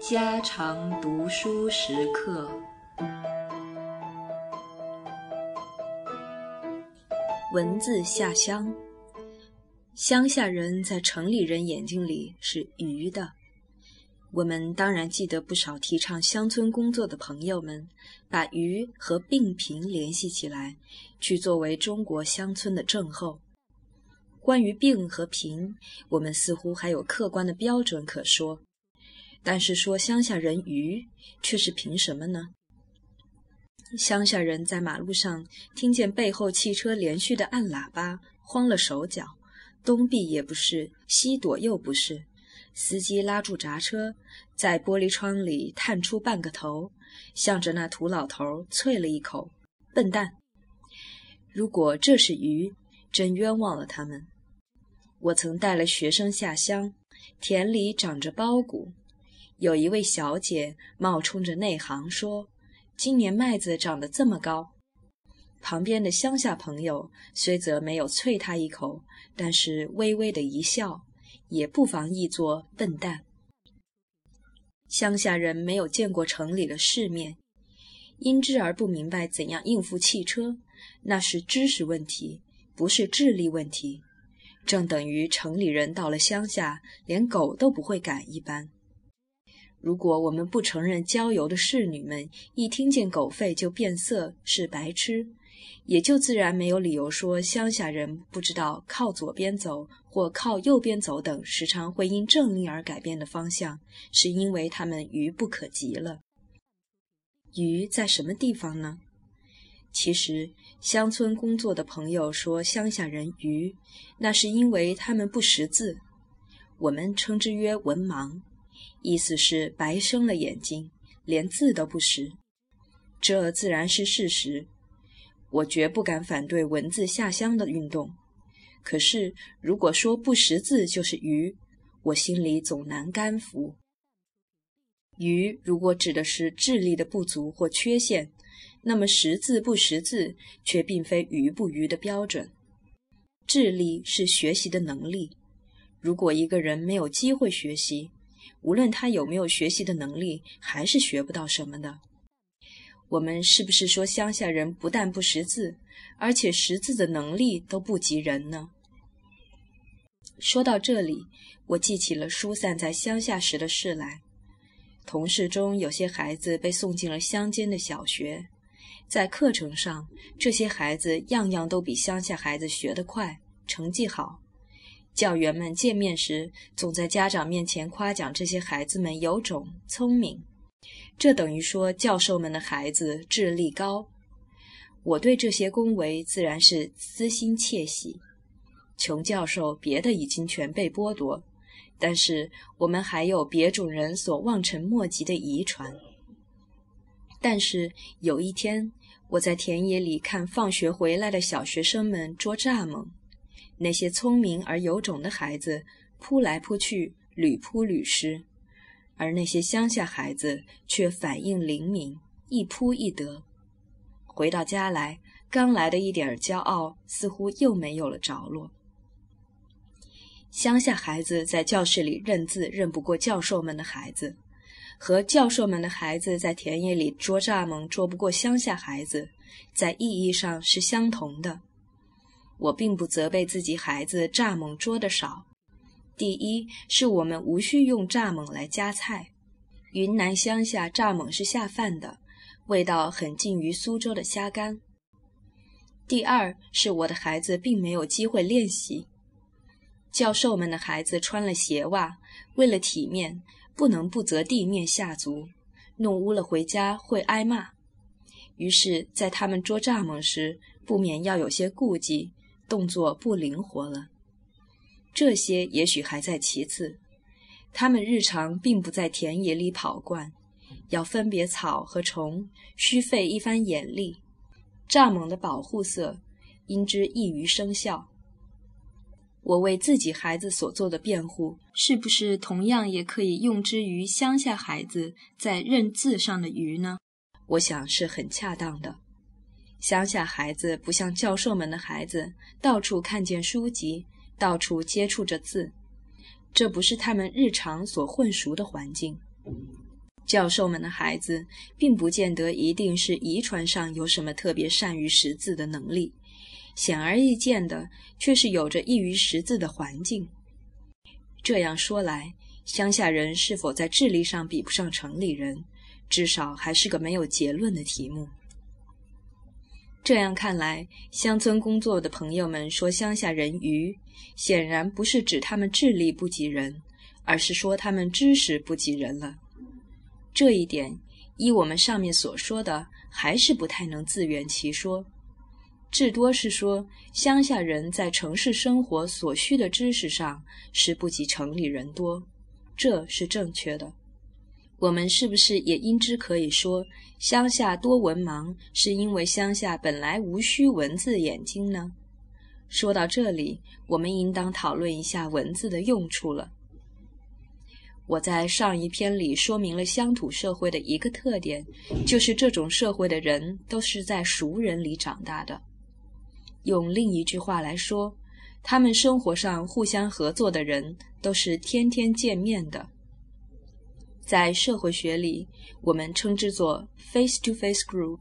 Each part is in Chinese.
家常读书时刻。文字下乡，乡下人在城里人眼睛里是愚的。我们当然记得不少提倡乡村工作的朋友们，把愚和病贫联系起来，去作为中国乡村的症候。关于病和贫，我们似乎还有客观的标准可说，但是说乡下人愚，却是凭什么呢？乡下人在马路上听见背后汽车连续的按喇叭，慌了手脚，东避也不是，西躲又不是。司机拉住闸车，在玻璃窗里探出半个头，向着那土老头啐了一口：“笨蛋！”如果这是鱼，真冤枉了他们。我曾带了学生下乡，田里长着苞谷，有一位小姐冒充着内行说。今年麦子长得这么高，旁边的乡下朋友虽则没有啐他一口，但是微微的一笑，也不妨译作笨蛋。乡下人没有见过城里的世面，因之而不明白怎样应付汽车，那是知识问题，不是智力问题，正等于城里人到了乡下连狗都不会赶一般。如果我们不承认郊游的侍女们一听见狗吠就变色是白痴，也就自然没有理由说乡下人不知道靠左边走或靠右边走等时常会因政令而改变的方向，是因为他们愚不可及了。愚在什么地方呢？其实乡村工作的朋友说乡下人愚，那是因为他们不识字，我们称之曰文盲。意思是白生了眼睛，连字都不识，这自然是事实。我绝不敢反对文字下乡的运动。可是，如果说不识字就是愚，我心里总难甘服。愚如果指的是智力的不足或缺陷，那么识字不识字却并非愚不愚的标准。智力是学习的能力，如果一个人没有机会学习，无论他有没有学习的能力，还是学不到什么的。我们是不是说乡下人不但不识字，而且识字的能力都不及人呢？说到这里，我记起了疏散在乡下时的事来。同事中有些孩子被送进了乡间的小学，在课程上，这些孩子样样都比乡下孩子学得快，成绩好。教员们见面时，总在家长面前夸奖这些孩子们有种、聪明，这等于说教授们的孩子智力高。我对这些恭维自然是私心窃喜。穷教授别的已经全被剥夺，但是我们还有别种人所望尘莫及的遗传。但是有一天，我在田野里看放学回来的小学生们捉蚱蜢。那些聪明而有种的孩子扑来扑去，屡扑屡失；而那些乡下孩子却反应灵敏，一扑一得。回到家来，刚来的一点骄傲似乎又没有了着落。乡下孩子在教室里认字认不过教授们的孩子，和教授们的孩子在田野里捉蚱蜢捉不过乡下孩子，在意义上是相同的。我并不责备自己孩子蚱蜢捉得少。第一，是我们无需用蚱蜢来夹菜。云南乡下蚱蜢是下饭的，味道很近于苏州的虾干。第二，是我的孩子并没有机会练习。教授们的孩子穿了鞋袜，为了体面，不能不择地面下足，弄污了回家会挨骂。于是，在他们捉蚱蜢时，不免要有些顾忌。动作不灵活了，这些也许还在其次。他们日常并不在田野里跑惯，要分别草和虫，需费一番眼力。蚱蜢的保护色，因之易于生效。我为自己孩子所做的辩护，是不是同样也可以用之于乡下孩子在认字上的愚呢？我想是很恰当的。乡下孩子不像教授们的孩子，到处看见书籍到处接触着字，这不是他们日常所混熟的环境。教授们的孩子并不见得一定是遗传上有什么特别善于识字的能力，显而易见的却是有着易于识字的环境。这样说来，乡下人是否在智力上比不上城里人，至少还是个没有结论的题目。这样看来，乡村工作的朋友们说乡下人愚，显然不是指他们智力不及人，而是说他们知识不及人了。这一点，依我们上面所说的，还是不太能自圆其说。至多是说，乡下人在城市生活所需的知识上是不及城里人多，这是正确的。我们是不是也因之可以说，乡下多文盲，是因为乡下本来无需文字眼睛呢？说到这里，我们应当讨论一下文字的用处了。我在上一篇里说明了乡土社会的一个特点，就是这种社会的人都是在熟人里长大的。用另一句话来说，他们生活上互相合作的人都是天天见面的。在社会学里，我们称之作 face-to-face group，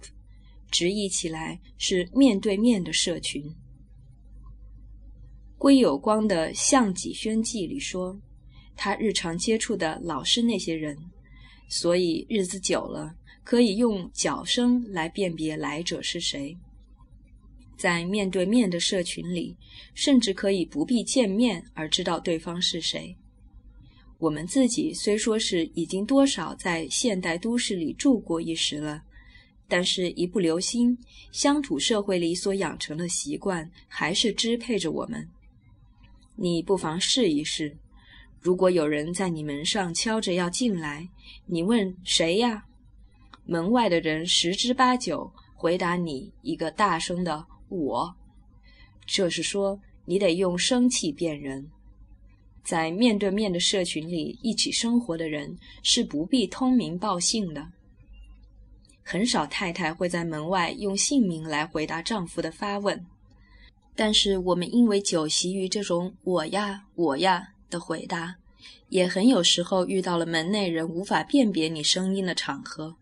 直译起来是面对面的社群。归有光的《项脊轩记》里说，他日常接触的老是那些人，所以日子久了，可以用脚声来辨别来者是谁。在面对面的社群里，甚至可以不必见面而知道对方是谁。我们自己虽说是已经多少在现代都市里住过一时了，但是一不留心，乡土社会里所养成的习惯还是支配着我们。你不妨试一试：如果有人在你门上敲着要进来，你问谁呀？门外的人十之八九回答你一个大声的。我，这是说你得用生气辨人。在面对面的社群里一起生活的人是不必通名报姓的。很少太太会在门外用姓名来回答丈夫的发问，但是我们因为久习于这种“我呀，我呀”的回答，也很有时候遇到了门内人无法辨别你声音的场合。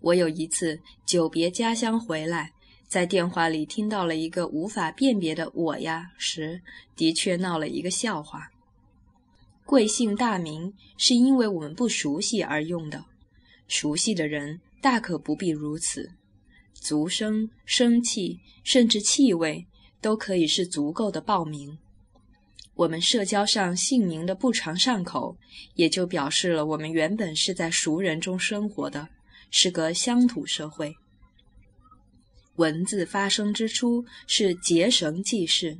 我有一次久别家乡回来。在电话里听到了一个无法辨别的“我呀”时，的确闹了一个笑话。贵姓大名是因为我们不熟悉而用的，熟悉的人大可不必如此。足声、声气，甚至气味，都可以是足够的报名。我们社交上姓名的不常上口，也就表示了我们原本是在熟人中生活的，是个乡土社会。文字发生之初是结绳记事，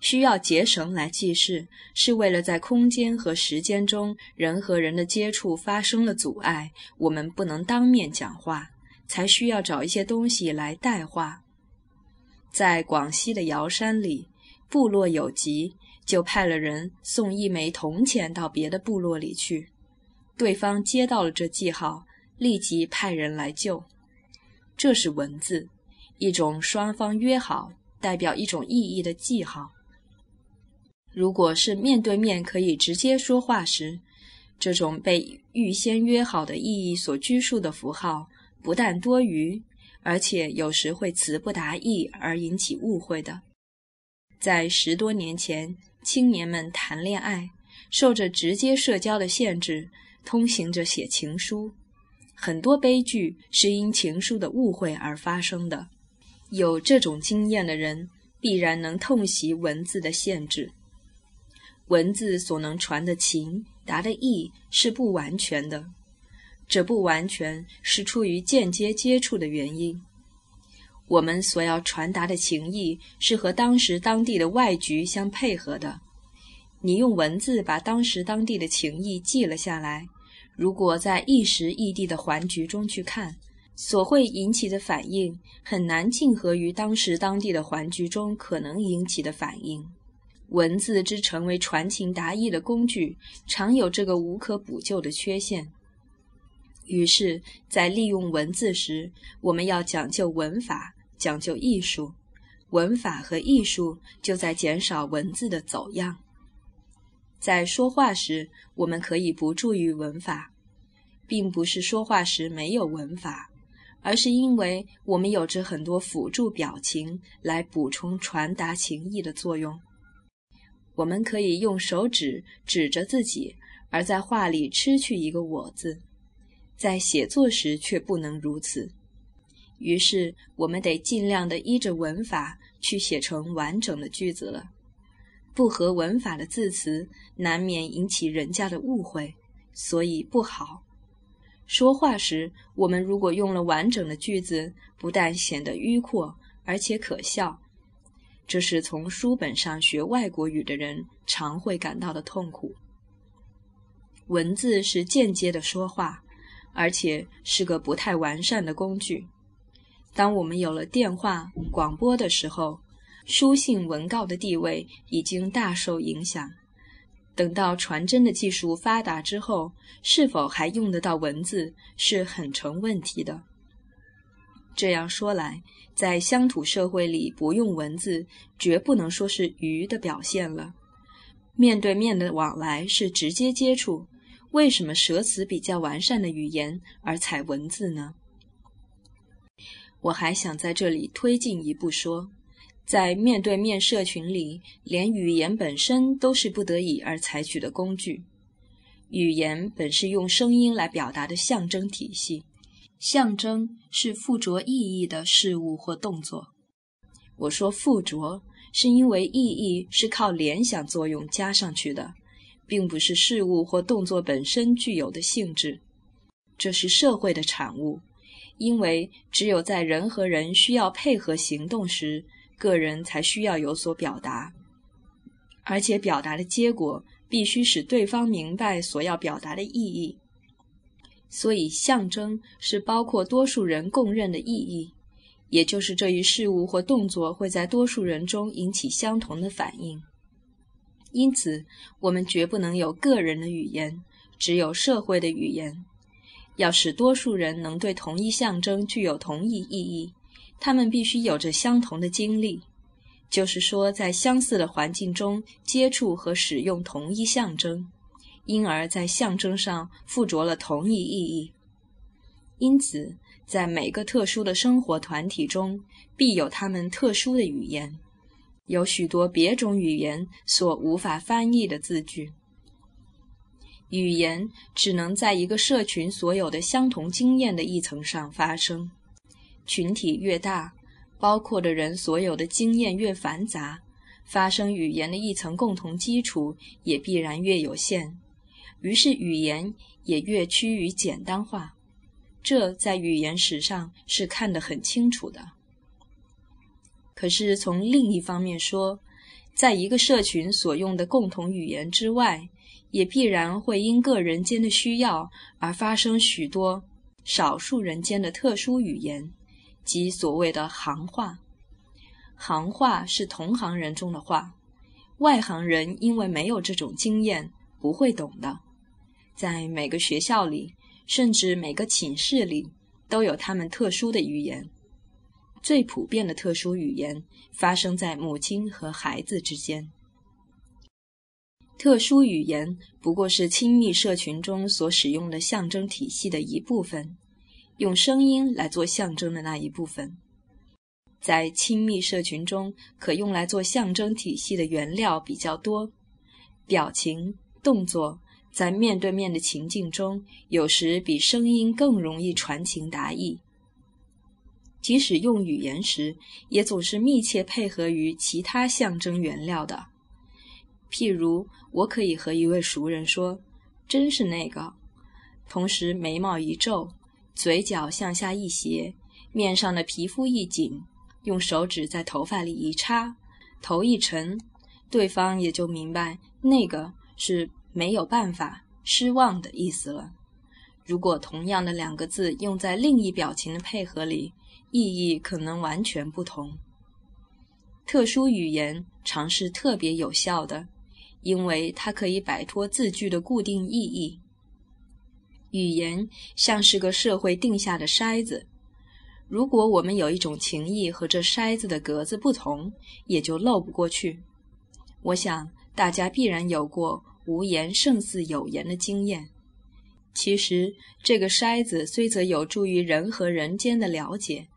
需要结绳来记事，是为了在空间和时间中人和人的接触发生了阻碍，我们不能当面讲话，才需要找一些东西来代话。在广西的瑶山里，部落有急，就派了人送一枚铜钱到别的部落里去，对方接到了这记号，立即派人来救。这是文字。一种双方约好、代表一种意义的记号。如果是面对面可以直接说话时，这种被预先约好的意义所拘束的符号，不但多余，而且有时会词不达意而引起误会的。在十多年前，青年们谈恋爱，受着直接社交的限制，通行着写情书，很多悲剧是因情书的误会而发生的。有这种经验的人，必然能痛惜文字的限制。文字所能传的情、达的意是不完全的，这不完全是出于间接接触的原因。我们所要传达的情意是和当时当地的外局相配合的。你用文字把当时当地的情意记了下来，如果在一时异地的环局中去看。所会引起的反应很难竞合于当时当地的环局中可能引起的反应。文字之成为传情达意的工具，常有这个无可补救的缺陷。于是，在利用文字时，我们要讲究文法，讲究艺术。文法和艺术就在减少文字的走样。在说话时，我们可以不注意文法，并不是说话时没有文法，而是因为我们有着很多辅助表情来补充传达情意的作用。我们可以用手指指着自己，而在话里吃去一个“我”字，在写作时却不能如此。于是，我们得尽量的依着文法去写成完整的句子了。不合文法的字词，难免引起人家的误会，所以不好。说话时，我们如果用了完整的句子，不但显得迂阔，而且可笑。这是从书本上学外国语的人常会感到的痛苦。文字是间接的说话，而且是个不太完善的工具。当我们有了电话、广播的时候，书信文告的地位已经大受影响。等到传真的技术发达之后，是否还用得到文字是很成问题的。这样说来，在乡土社会里，不用文字绝不能说是愚的表现了。面对面的往来是直接接触，为什么舍词比较完善的语言而采文字呢？我还想在这里推进一步说。在面对面社群里，连语言本身都是不得已而采取的工具。语言本是用声音来表达的象征体系，象征是附着意义的事物或动作。我说附着，是因为意义是靠联想作用加上去的，并不是事物或动作本身具有的性质。这是社会的产物，因为只有在人和人需要配合行动时。个人才需要有所表达，而且表达的结果必须使对方明白所要表达的意义。所以，象征是包括多数人共认的意义，也就是这一事物或动作会在多数人中引起相同的反应。因此，我们绝不能有个人的语言，只有社会的语言。要使多数人能对同一象征具有同一意义。他们必须有着相同的经历，就是说，在相似的环境中接触和使用同一象征，因而，在象征上附着了同一意义。因此，在每个特殊的生活团体中，必有他们特殊的语言，有许多别种语言所无法翻译的字句。语言只能在一个社群所有的相同经验的一层上发生。群体越大，包括的人所有的经验越繁杂，发生语言的一层共同基础也必然越有限，于是语言也越趋于简单化。这在语言史上是看得很清楚的。可是从另一方面说，在一个社群所用的共同语言之外，也必然会因个人间的需要而发生许多少数人间的特殊语言。即所谓的行话，行话是同行人中的话，外行人因为没有这种经验，不会懂的。在每个学校里，甚至每个寝室里，都有他们特殊的语言。最普遍的特殊语言发生在母亲和孩子之间。特殊语言不过是亲密社群中所使用的象征体系的一部分。用声音来做象征的那一部分，在亲密社群中可用来做象征体系的原料比较多。表情、动作在面对面的情境中，有时比声音更容易传情达意。即使用语言时，也总是密切配合于其他象征原料的。譬如，我可以和一位熟人说：“真是那个。”同时眉毛一皱。嘴角向下一斜，面上的皮肤一紧，用手指在头发里一插，头一沉，对方也就明白那个是没有办法、失望的意思了。如果同样的两个字用在另一表情的配合里，意义可能完全不同。特殊语言常是特别有效的，因为它可以摆脱字句的固定意义。语言像是个社会定下的筛子，如果我们有一种情谊和这筛子的格子不同，也就漏不过去。我想大家必然有过“无言胜似有言”的经验。其实，这个筛子虽则有助于人和人间的了解，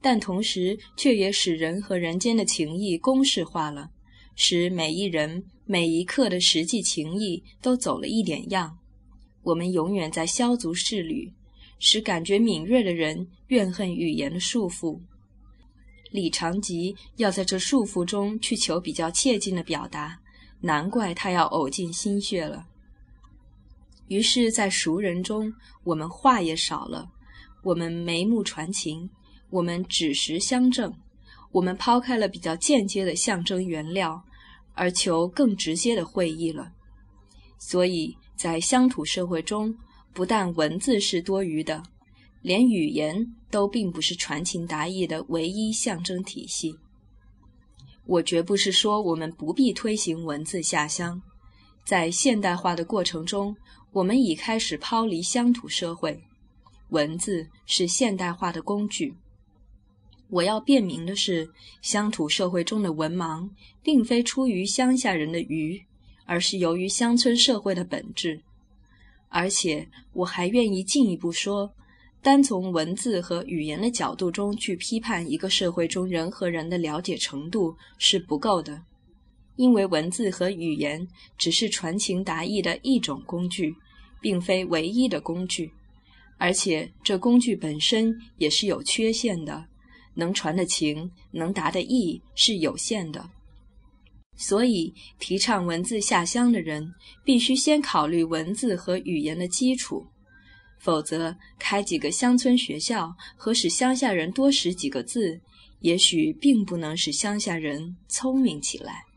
但同时却也使人和人间的情谊公式化了，使每一人每一刻的实际情谊都走了一点样。我们永远在削足适履。使感觉敏锐的人怨恨语言的束缚。李长吉要在这束缚中去求比较切近的表达，难怪他要呕尽心血了。于是，在熟人中，我们话也少了，我们眉目传情，我们指实相正，我们抛开了比较间接的象征原料，而求更直接的会意了。所以在乡土社会中。不但文字是多余的，连语言都并不是传情达意的唯一象征体系。我绝不是说我们不必推行文字下乡，在现代化的过程中，我们已开始抛离乡土社会，文字是现代化的工具。我要辨明的是，乡土社会中的文盲，并非出于乡下人的愚，而是由于乡村社会的本质。而且，我还愿意进一步说，单从文字和语言的角度中去批判一个社会中人和人的了解程度是不够的，因为文字和语言只是传情达意的一种工具，并非唯一的工具，而且这工具本身也是有缺陷的，能传的情、能达的意是有限的。所以，提倡文字下乡的人，必须先考虑文字和语言的基础，否则开几个乡村学校和使乡下人多识几个字，也许并不能使乡下人聪明起来。